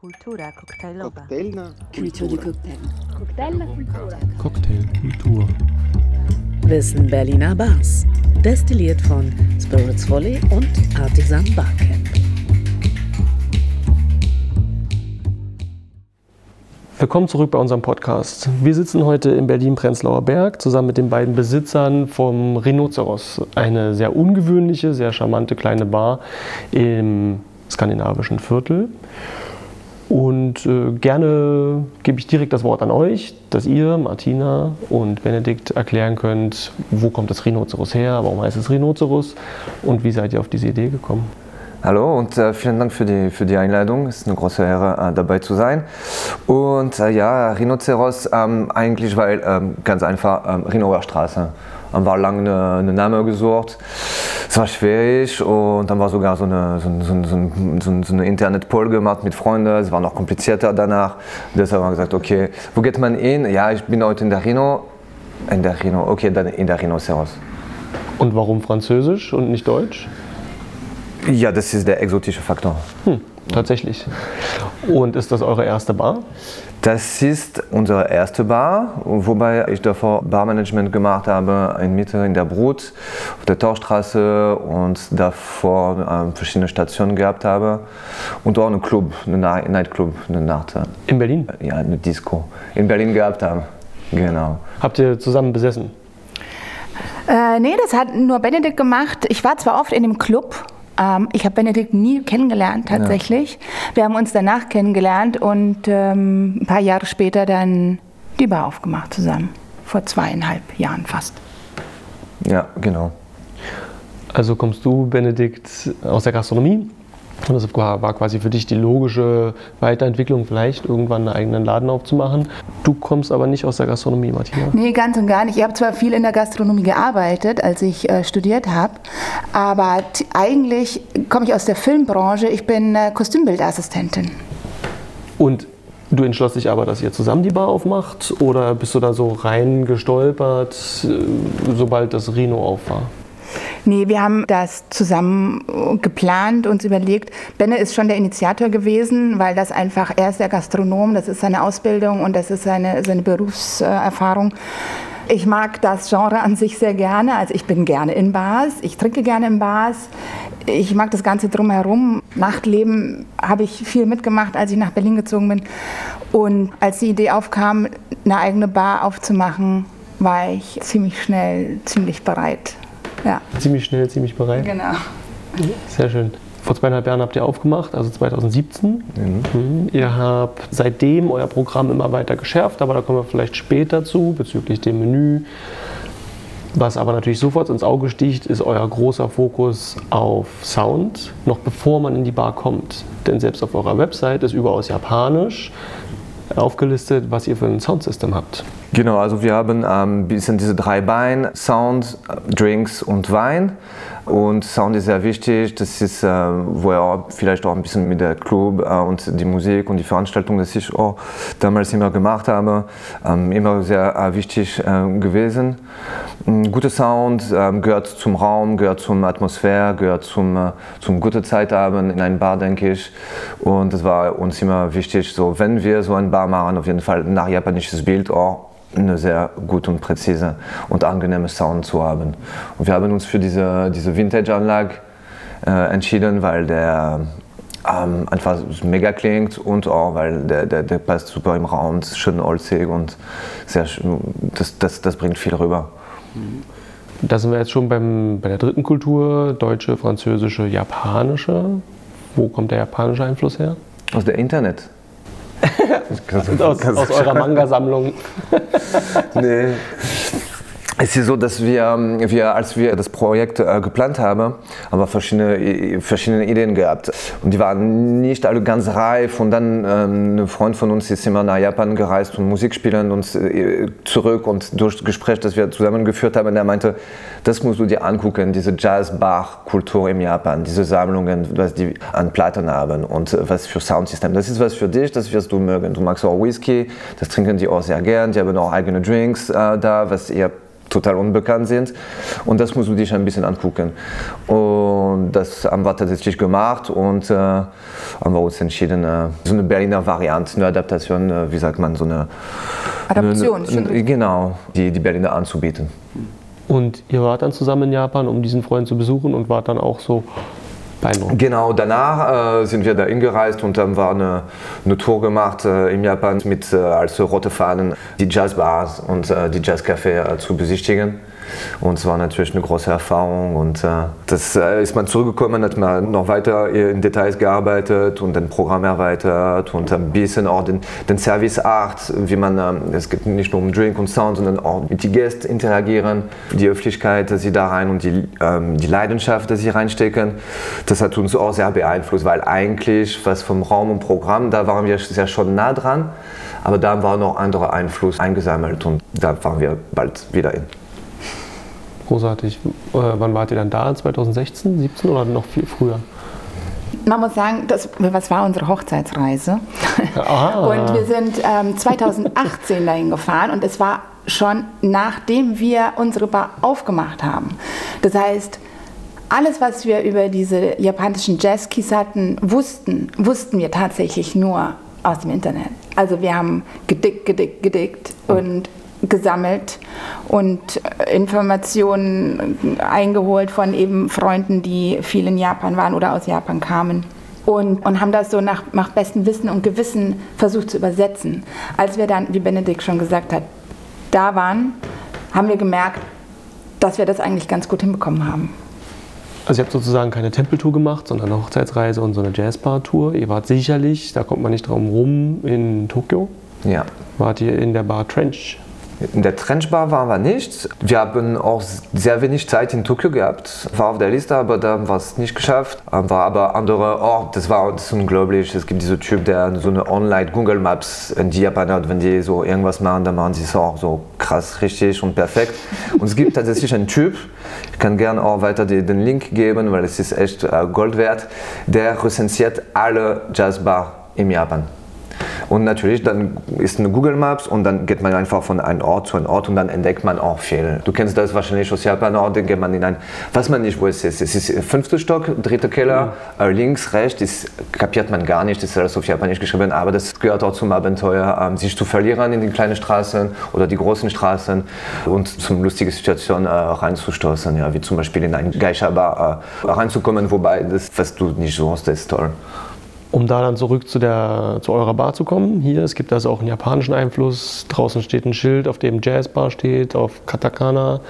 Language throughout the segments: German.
Kultura koktajlowa. Koktajlna Culture du cocktail. Cocktailkultur. Wissen Berliner Bars. Destilliert von Spirits Volley und Artisan Barcamp. Willkommen zurück bei unserem Podcast. Wir sitzen heute in Berlin-Prenzlauer Berg zusammen mit den beiden Besitzern vom Rhinoceros. Eine sehr ungewöhnliche, sehr charmante kleine Bar im skandinavischen Viertel. Und äh, gerne gebe ich direkt das Wort an euch, dass ihr, Martina und Benedikt, erklären könnt, wo kommt das Rhinoceros her, warum heißt es Rhinoceros und wie seid ihr auf diese Idee gekommen. Hallo und äh, vielen Dank für die, für die Einladung. Es ist eine große Ehre, äh, dabei zu sein. Und äh, ja, Rhinoceros ähm, eigentlich, weil ähm, ganz einfach ähm, Rhinoer Straße. Haben wir lange eine, eine Name gesucht. Es war schwierig und dann war sogar so eine, so, so, so, eine Internet-Poll gemacht mit Freunden. Es war noch komplizierter danach. Deshalb haben wir gesagt, okay, wo geht man hin? Ja, ich bin heute in der Rhino. In der Rhino, okay, dann in der Rhinoceros. Und warum Französisch und nicht Deutsch? Ja, das ist der exotische Faktor. Hm, tatsächlich. Und ist das eure erste Bar? Das ist unsere erste Bar, wobei ich davor Barmanagement gemacht habe in Mitte in der Brut, auf der Torstraße und davor ähm, verschiedene Stationen gehabt habe und auch einen Club, einen Ni- Nightclub, eine Nacht, In Berlin. ja, eine Disco in Berlin gehabt habe. Genau. Habt ihr zusammen besessen? Äh, nee, das hat nur Benedikt gemacht. Ich war zwar oft in dem Club. Ähm, ich habe Benedikt nie kennengelernt tatsächlich. Wir haben uns danach kennengelernt und ähm, ein paar Jahre später dann die Bar aufgemacht zusammen. Vor zweieinhalb Jahren fast. Ja, genau. Also kommst du, Benedikt, aus der Gastronomie? Und das war quasi für dich die logische Weiterentwicklung, vielleicht irgendwann einen eigenen Laden aufzumachen. Du kommst aber nicht aus der Gastronomie, Martina. Nee, ganz und gar nicht. Ich habe zwar viel in der Gastronomie gearbeitet, als ich äh, studiert habe, aber eigentlich komme ich aus der Filmbranche. Ich bin äh, Kostümbildassistentin. Und du entschloss dich aber, dass ihr zusammen die Bar aufmacht? Oder bist du da so rein gestolpert, äh, sobald das Rhino auf war? Nee, wir haben das zusammen geplant, uns überlegt. Benne ist schon der Initiator gewesen, weil das einfach, er ist der Gastronom, das ist seine Ausbildung und das ist seine, seine Berufserfahrung. Ich mag das Genre an sich sehr gerne. Also ich bin gerne in Bars, ich trinke gerne in Bars. Ich mag das Ganze drumherum. Nachtleben habe ich viel mitgemacht, als ich nach Berlin gezogen bin. Und als die Idee aufkam, eine eigene Bar aufzumachen, war ich ziemlich schnell, ziemlich bereit. Ja, Ziemlich schnell, ziemlich bereit. genau. Sehr schön. Vor zweieinhalb Jahren habt ihr aufgemacht, also 2017. Mhm. Ihr habt seitdem euer Programm immer weiter geschärft, aber da kommen wir vielleicht später zu bezüglich dem Menü. Was aber natürlich sofort ins Auge sticht, ist euer großer Fokus auf Sound, noch bevor man in die Bar kommt. Denn selbst auf eurer Website ist überaus japanisch aufgelistet, was ihr für ein Soundsystem habt. Genau, also wir haben ein ähm, bisschen diese drei Beine, Sound, äh, Drinks und Wein. Und Sound ist sehr wichtig, das ist, äh, wo er vielleicht auch ein bisschen mit der Club äh, und die Musik und die Veranstaltung, das ich auch damals immer gemacht habe, ähm, immer sehr äh, wichtig äh, gewesen. Ein guter Sound ähm, gehört zum Raum, gehört zur Atmosphäre, gehört zum, äh, zum gute Zeit haben in einem Bar, denke ich. Und das war uns immer wichtig, so wenn wir so ein Bar machen, auf jeden Fall nach japanisches Bild auch eine sehr gute und präzise und angenehme Sound zu haben. Und wir haben uns für diese, diese Vintage-Anlage äh, entschieden, weil der ähm, einfach mega klingt und auch weil der, der, der passt super im Raum, ist schön holzig und sehr, das, das, das bringt viel rüber. Da sind wir jetzt schon beim, bei der dritten Kultur, deutsche, französische, japanische. Wo kommt der japanische Einfluss her? Aus der Internet. Aus, aus eurer Manga-Sammlung. Nee. Es ist so, dass wir, wir als wir das Projekt äh, geplant haben, haben wir verschiedene, verschiedene Ideen gehabt. Und die waren nicht alle ganz reif. Und dann ähm, ein Freund von uns ist immer nach Japan gereist und Musik spielen und äh, zurück. Und durch das Gespräch, das wir zusammen geführt haben, der meinte, das musst du dir angucken, diese Jazz-Bar-Kultur im Japan, diese Sammlungen, was die an Platten haben und äh, was für Soundsystem. Das ist was für dich, das wirst du mögen. Du magst auch Whisky, das trinken die auch sehr gern. Die haben auch eigene Drinks äh, da, was ihr total unbekannt sind. Und das musst du dich ein bisschen angucken. Und das haben wir tatsächlich gemacht und äh, haben wir uns entschieden, äh, so eine Berliner Variante, eine Adaptation, äh, wie sagt man, so eine Adaption, eine, eine, genau, die, die Berliner anzubieten. Und ihr wart dann zusammen in Japan, um diesen Freund zu besuchen und wart dann auch so beeindruckt. Genau, danach äh, sind wir da hingereist und haben wir eine, eine Tour gemacht äh, in Japan mit äh, als rote Fahnen die Jazzbars und äh, die Jazzcafé äh, zu besichtigen. Und es war natürlich eine große Erfahrung. Und äh, das äh, ist man zurückgekommen, hat man noch weiter in Details gearbeitet und ein Programm erweitert und ein bisschen auch den, den Service Art, wie man, ähm, es geht nicht nur um Drink und Sound, sondern auch mit den Gästen interagieren, die Öffentlichkeit, dass sie da rein und die, ähm, die Leidenschaft, dass sie reinstecken. Das hat uns auch sehr beeinflusst, weil eigentlich was vom Raum und Programm, da waren wir sehr schon nah dran, aber da war noch anderer Einfluss eingesammelt und da waren wir bald wieder in. Großartig. Äh, wann wart ihr dann da? 2016, 17 oder noch viel früher? Man muss sagen, das, was war unsere Hochzeitsreise? Ah. Und wir sind ähm, 2018 dahin gefahren und es war schon nachdem wir unsere Bar aufgemacht haben. Das heißt, alles, was wir über diese japanischen Jazzkeys hatten, wussten, wussten wir tatsächlich nur aus dem Internet. Also wir haben gedickt, gedickt, gedickt und gesammelt und Informationen eingeholt von eben Freunden, die viel in Japan waren oder aus Japan kamen. Und, und haben das so nach, nach bestem Wissen und Gewissen versucht zu übersetzen. Als wir dann, wie Benedikt schon gesagt hat, da waren, haben wir gemerkt, dass wir das eigentlich ganz gut hinbekommen haben. Also ihr habt sozusagen keine Tempeltour gemacht, sondern eine Hochzeitsreise und so eine Jazzbar-Tour. Ihr wart sicherlich, da kommt man nicht drum rum, in Tokio. Ja. Wart ihr in der Bar Trench? In der Trenchbar waren wir nicht. Wir haben auch sehr wenig Zeit in Tokio gehabt. War auf der Liste, aber da haben wir es nicht geschafft. War aber andere, oh, das war das unglaublich. Es gibt diesen Typ, der so eine Online Google Maps in die Japaner. Wenn die so irgendwas machen, dann machen sie es auch so krass, richtig und perfekt. Und es gibt tatsächlich einen Typ, ich kann gerne auch weiter den Link geben, weil es ist echt äh, Gold wert, der rezensiert alle Jazzbar im Japan. Und natürlich, dann ist eine Google Maps und dann geht man einfach von einem Ort zu einem Ort und dann entdeckt man auch viel. Du kennst das wahrscheinlich aus Japan auch, dann geht man in ein, weiß man nicht, wo es ist. Es ist fünfter Stock, dritter Keller, mhm. links, rechts, das kapiert man gar nicht, das ist alles auf Japanisch geschrieben, aber das gehört auch zum Abenteuer, ähm, sich zu verlieren in den kleinen Straßen oder die großen Straßen und zum lustigen Situation äh, reinzustoßen, ja, wie zum Beispiel in ein Geisha-Bar äh, reinzukommen, wobei das, was du nicht suchst, ist toll. Um da dann zurück zu, der, zu eurer Bar zu kommen, hier, es gibt also auch einen japanischen Einfluss. Draußen steht ein Schild, auf dem Jazzbar steht, auf Katakana.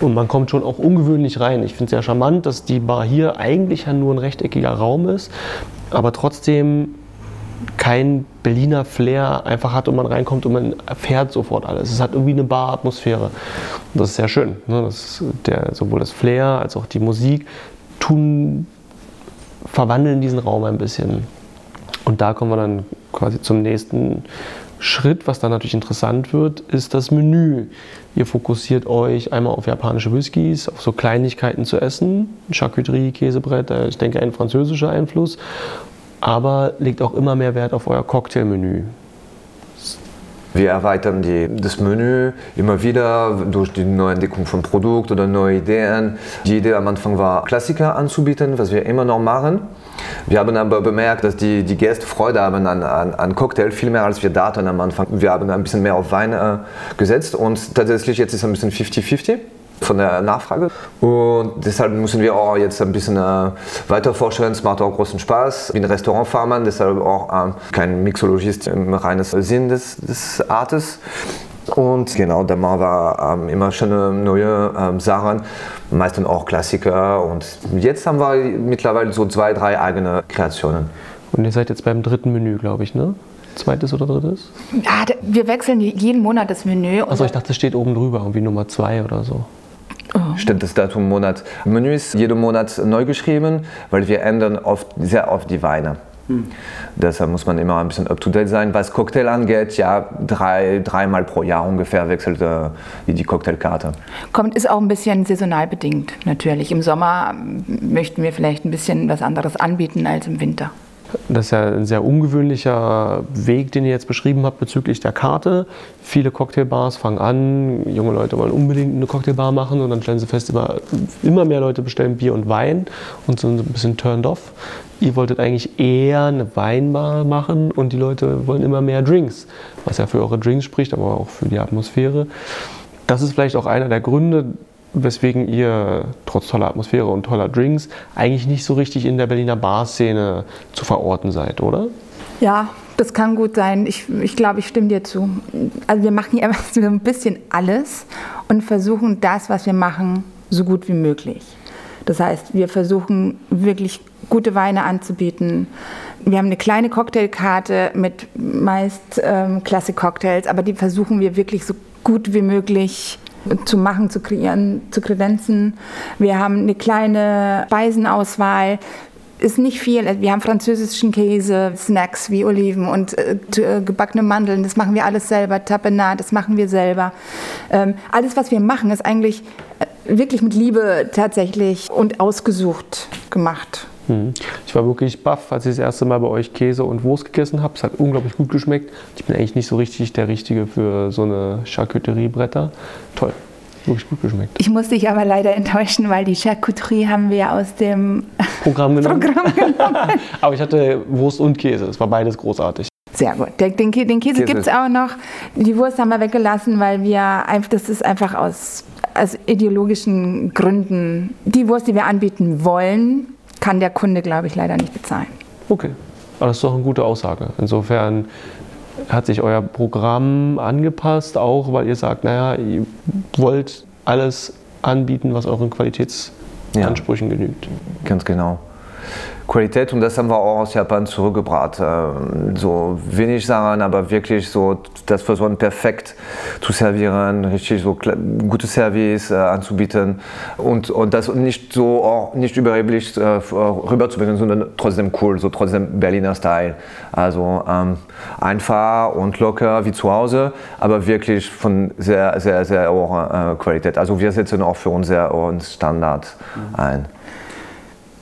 Und man kommt schon auch ungewöhnlich rein. Ich finde es sehr charmant, dass die Bar hier eigentlich ja nur ein rechteckiger Raum ist, aber trotzdem kein Berliner Flair einfach hat und man reinkommt und man erfährt sofort alles. Es hat irgendwie eine Bar-Atmosphäre. Und das ist sehr schön. Ne? Das der, sowohl das Flair als auch die Musik tun verwandeln diesen Raum ein bisschen. Und da kommen wir dann quasi zum nächsten Schritt, was dann natürlich interessant wird, ist das Menü. Ihr fokussiert euch einmal auf japanische Whiskys, auf so Kleinigkeiten zu essen, Charcuterie, Käsebrett, ich denke ein französischer Einfluss, aber legt auch immer mehr Wert auf euer Cocktailmenü. Wir erweitern die, das Menü immer wieder durch die Neuentdeckung von Produkten oder neue Ideen. Die Idee am Anfang war, Klassiker anzubieten, was wir immer noch machen. Wir haben aber bemerkt, dass die, die Gäste Freude haben an, an, an Cocktail, viel mehr als wir dachten am Anfang. Wir haben ein bisschen mehr auf Wein äh, gesetzt und tatsächlich jetzt ist es ein bisschen 50-50 von der Nachfrage. Und deshalb müssen wir auch jetzt ein bisschen äh, weiter forschen. Es macht auch großen Spaß. Ich bin Restaurantfahrmann, deshalb auch äh, kein Mixologist im reinen Sinn des, des Artes. Und genau, da machen wir ähm, immer schöne neue ähm, Sachen, meistens auch Klassiker. Und jetzt haben wir mittlerweile so zwei, drei eigene Kreationen. Und ihr seid jetzt beim dritten Menü, glaube ich, ne? Zweites oder drittes? Ja, wir wechseln jeden Monat das Menü. Achso, ich dachte, es steht oben drüber, irgendwie Nummer zwei oder so. Oh. Stimmt, das Datum Monat. Menü ist jeden Monat neu geschrieben, weil wir ändern oft, sehr oft die Weine. Hm. Deshalb muss man immer ein bisschen up-to-date sein. Was Cocktail angeht, ja, drei, dreimal pro Jahr ungefähr wechselt äh, die Cocktailkarte. Kommt, ist auch ein bisschen saisonal bedingt, natürlich. Im Sommer möchten wir vielleicht ein bisschen was anderes anbieten als im Winter. Das ist ja ein sehr ungewöhnlicher Weg, den ihr jetzt beschrieben habt bezüglich der Karte. Viele Cocktailbars fangen an, junge Leute wollen unbedingt eine Cocktailbar machen und dann stellen sie fest, immer, immer mehr Leute bestellen Bier und Wein und sind ein bisschen turned off. Ihr wolltet eigentlich eher eine Weinbar machen und die Leute wollen immer mehr Drinks, was ja für eure Drinks spricht, aber auch für die Atmosphäre. Das ist vielleicht auch einer der Gründe, weswegen ihr trotz toller Atmosphäre und toller Drinks eigentlich nicht so richtig in der Berliner Barszene zu verorten seid, oder? Ja, das kann gut sein. Ich, ich glaube, ich stimme dir zu. Also wir machen ja so ein bisschen alles und versuchen das, was wir machen, so gut wie möglich. Das heißt, wir versuchen wirklich gute Weine anzubieten. Wir haben eine kleine Cocktailkarte mit meist ähm, Klassik-Cocktails, aber die versuchen wir wirklich so gut wie möglich zu machen, zu kreieren, zu kredenzen. Wir haben eine kleine Speisenauswahl. Ist nicht viel. Wir haben französischen Käse, Snacks wie Oliven und äh, äh gebackene Mandeln. Das machen wir alles selber. Tapenade, das machen wir selber. Ähm, alles, was wir machen, ist eigentlich äh, wirklich mit Liebe tatsächlich und ausgesucht gemacht. Mhm. Ich war wirklich baff, als ich das erste Mal bei euch Käse und Wurst gegessen habe. Es hat unglaublich gut geschmeckt. Ich bin eigentlich nicht so richtig der Richtige für so eine Charcuterie-Bretter. Toll. Wirklich gut geschmeckt. Ich muss dich aber leider enttäuschen, weil die Charcuterie haben wir aus dem Programm genommen. Programm genommen. aber ich hatte Wurst und Käse. Es war beides großartig. Sehr gut. Den, den, den Käse, Käse. gibt es auch noch. Die Wurst haben wir weggelassen, weil wir einfach, das ist einfach aus, aus ideologischen Gründen die Wurst, die wir anbieten wollen, kann der Kunde, glaube ich, leider nicht bezahlen. Okay, aber das ist doch eine gute Aussage. Insofern hat sich euer Programm angepasst, auch weil ihr sagt, naja, ihr wollt alles anbieten, was euren Qualitätsansprüchen ja, genügt. Ganz genau. Qualität und das haben wir auch aus Japan zurückgebracht. Ähm, so wenig Sachen, aber wirklich so das versuchen perfekt zu servieren, richtig so gutes Service äh, anzubieten und, und das nicht so auch nicht überheblich äh, rüberzubringen, sondern trotzdem cool, so trotzdem Berliner Style. Also ähm, einfach und locker wie zu Hause, aber wirklich von sehr, sehr, sehr hoher äh, Qualität. Also wir setzen auch für uns sehr hohen Standard ein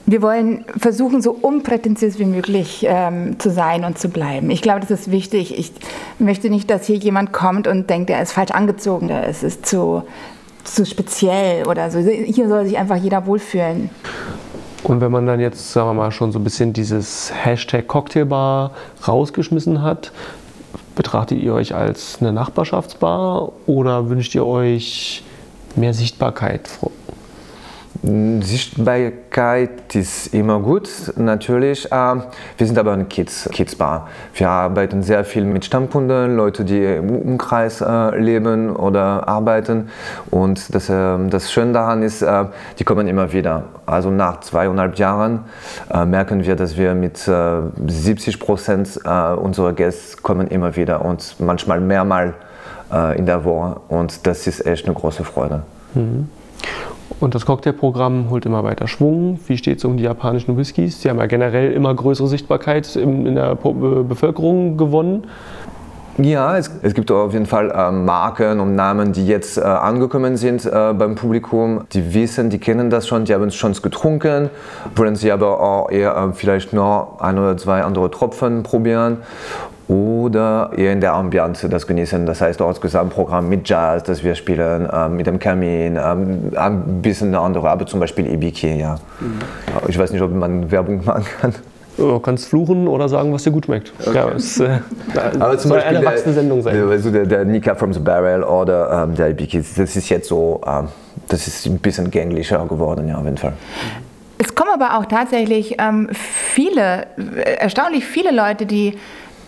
wir wollen versuchen, so unprätentiös wie möglich ähm, zu sein und zu bleiben. Ich glaube, das ist wichtig. Ich möchte nicht, dass hier jemand kommt und denkt, er ist falsch angezogen, es ist zu, zu speziell oder so. Hier soll sich einfach jeder wohlfühlen. Und wenn man dann jetzt, sagen wir mal, schon so ein bisschen dieses Hashtag Cocktailbar rausgeschmissen hat, betrachtet ihr euch als eine Nachbarschaftsbar oder wünscht ihr euch mehr Sichtbarkeit Sichtbarkeit ist immer gut, natürlich. Ähm, wir sind aber eine Kids, Kids Bar. Wir arbeiten sehr viel mit Stammkunden, Leute, die im Umkreis äh, leben oder arbeiten. Und das, ähm, das Schöne daran ist, äh, die kommen immer wieder. Also nach zweieinhalb Jahren äh, merken wir, dass wir mit 70 Prozent unserer Gäste kommen immer wieder und manchmal mehrmal in der Woche. Und das ist echt eine große Freude. Mhm. Und das Cocktailprogramm holt immer weiter Schwung. Wie steht es um die japanischen Whiskys? Sie haben ja generell immer größere Sichtbarkeit in der Bevölkerung gewonnen. Ja, es, es, gibt auf jeden Fall äh, Marken und Namen, die jetzt äh, angekommen sind äh, beim Publikum. Die wissen, die kennen das schon, die haben es schon getrunken, wollen sie aber auch eher äh, vielleicht noch ein oder zwei andere Tropfen probieren oder eher in der Ambiance das genießen. Das heißt auch das Gesamtprogramm mit Jazz, das wir spielen, äh, mit dem Kamin, äh, ein bisschen eine andere, aber zum Beispiel Ibiki, ja. Mhm. Ich weiß nicht, ob man Werbung machen kann. Du kannst fluchen oder sagen, was dir gut schmeckt. Okay. Ja, es äh, aber zum soll Beispiel eine erwachsene Sendung sein. Der, also der, der Nika from the Barrel oder ähm, der Ibiki, das ist jetzt so, ähm, das ist ein bisschen gänglicher geworden, ja, auf jeden Fall. Es kommen aber auch tatsächlich ähm, viele, erstaunlich viele Leute, die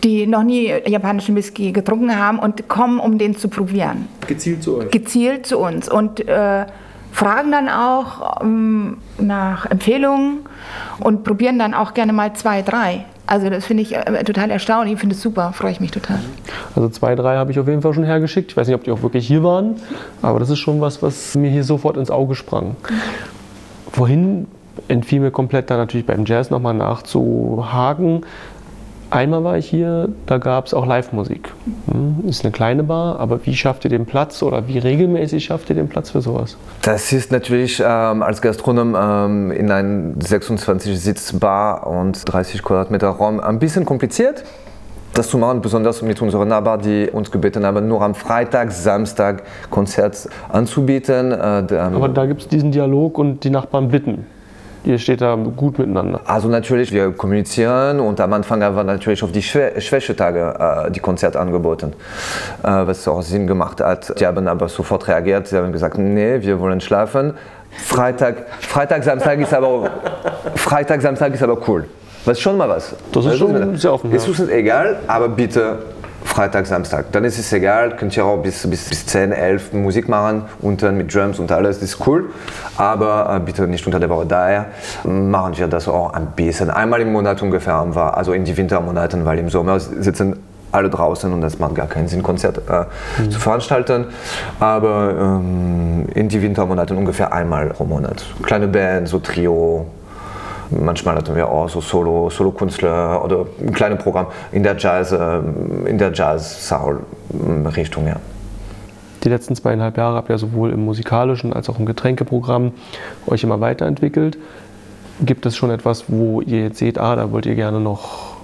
die noch nie japanischen Whisky getrunken haben und kommen, um den zu probieren. Gezielt zu euch? Gezielt zu uns und äh, fragen dann auch ähm, nach Empfehlungen und probieren dann auch gerne mal zwei, drei. Also das finde ich äh, total erstaunlich, ich finde es super, freue ich mich total. Also zwei, drei habe ich auf jeden Fall schon hergeschickt. Ich weiß nicht, ob die auch wirklich hier waren, aber das ist schon was, was mir hier sofort ins Auge sprang. Vorhin entfiel mir komplett da natürlich beim Jazz nochmal nachzuhaken Einmal war ich hier, da gab es auch Live-Musik. Hm, Ist eine kleine Bar, aber wie schafft ihr den Platz oder wie regelmäßig schafft ihr den Platz für sowas? Das ist natürlich ähm, als Gastronom ähm, in einem 26-Sitz-Bar und 30 Quadratmeter Raum ein bisschen kompliziert. Das zu machen, besonders mit unseren Nachbarn, die uns gebeten haben, nur am Freitag, Samstag Konzert anzubieten. Äh, der- Aber da gibt es diesen Dialog und die Nachbarn bitten. Ihr steht da gut miteinander. Also natürlich, wir kommunizieren und am Anfang haben wir natürlich auf die Schwä Schwächetage äh, die Konzerte angeboten, äh, was auch Sinn gemacht hat. Die haben aber sofort reagiert, sie haben gesagt, nee, wir wollen schlafen. Freitag, Freitag, Samstag ist aber Freitag, Samstag ist aber cool. Was schon mal was. Das ist Also, schon sehr offen, Es ist uns egal, aber bitte Freitag, Samstag. Dann ist es egal, könnt ihr auch bis, bis, bis 10, 11 Musik machen, unten mit Drums und alles, das ist cool. Aber äh, bitte nicht unter der Woche. Daher machen wir das auch ein bisschen. Einmal im Monat ungefähr haben wir, also in die Wintermonaten, weil im Sommer sitzen alle draußen und es macht gar keinen Sinn, Konzert äh, zu veranstalten. Aber ähm, in die Wintermonaten ungefähr einmal pro Monat. Kleine Band, so Trio, Manchmal hatten wir auch so Solo, Solo-Künstler oder ein kleines Programm in der Jazz, ähm, in der Jazz-Soul-Richtung, ja. Die letzten zweieinhalb Jahre habt ihr sowohl im musikalischen als auch im Getränkeprogramm euch immer weiterentwickelt. Gibt es schon etwas, wo ihr jetzt seht, ah, da wollt ihr gerne noch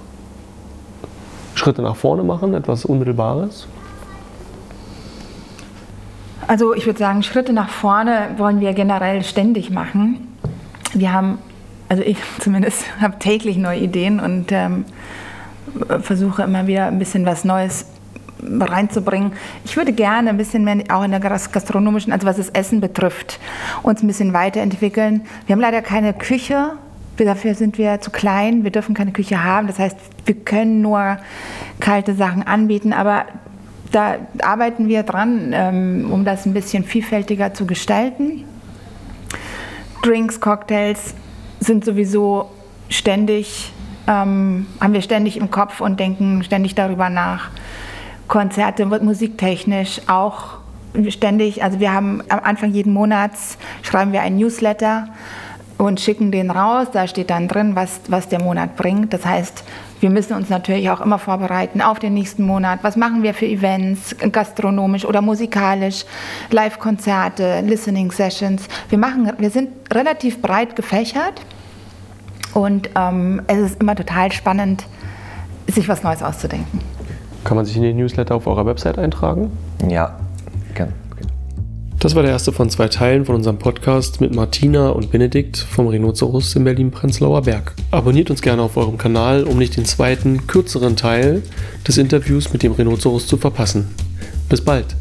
Schritte nach vorne machen, etwas Unmittelbares? Also ich würde sagen, Schritte nach vorne wollen wir generell ständig machen. Wir haben, also ich zumindest, habe täglich neue Ideen und ähm, versuche immer wieder ein bisschen was Neues reinzubringen. Ich würde gerne ein bisschen mehr auch in der gas- gastronomischen, also was das Essen betrifft, uns ein bisschen weiterentwickeln. Wir haben leider keine Küche. Dafür sind wir zu klein. Wir dürfen keine Küche haben. Das heißt, wir können nur kalte Sachen anbieten. Aber da arbeiten wir dran, ähm, um das ein bisschen vielfältiger zu gestalten. Drinks, Cocktails sind sowieso ständig, ähm, haben wir ständig im Kopf und denken ständig darüber nach. Konzerte, musiktechnisch auch ständig. Also wir haben am Anfang jeden Monats schreiben wir einen Newsletter und schicken den raus. Da steht dann drin, was, was der Monat bringt. Das heißt, wir müssen uns natürlich auch immer vorbereiten auf den nächsten Monat. Was machen wir für Events, gastronomisch oder musikalisch, Live-Konzerte, Listening-Sessions. Wir, wir sind relativ breit gefächert und ähm, es ist immer total spannend, sich was Neues auszudenken. Kann man sich in den Newsletter auf eurer Website eintragen? Ja, gern. Das war der erste von zwei Teilen von unserem Podcast mit Martina und Benedikt vom Rhinoceros in Berlin-Prenzlauer Berg. Abonniert uns gerne auf eurem Kanal, um nicht den zweiten, kürzeren Teil des Interviews mit dem Rhinoceros zu verpassen. Bis bald!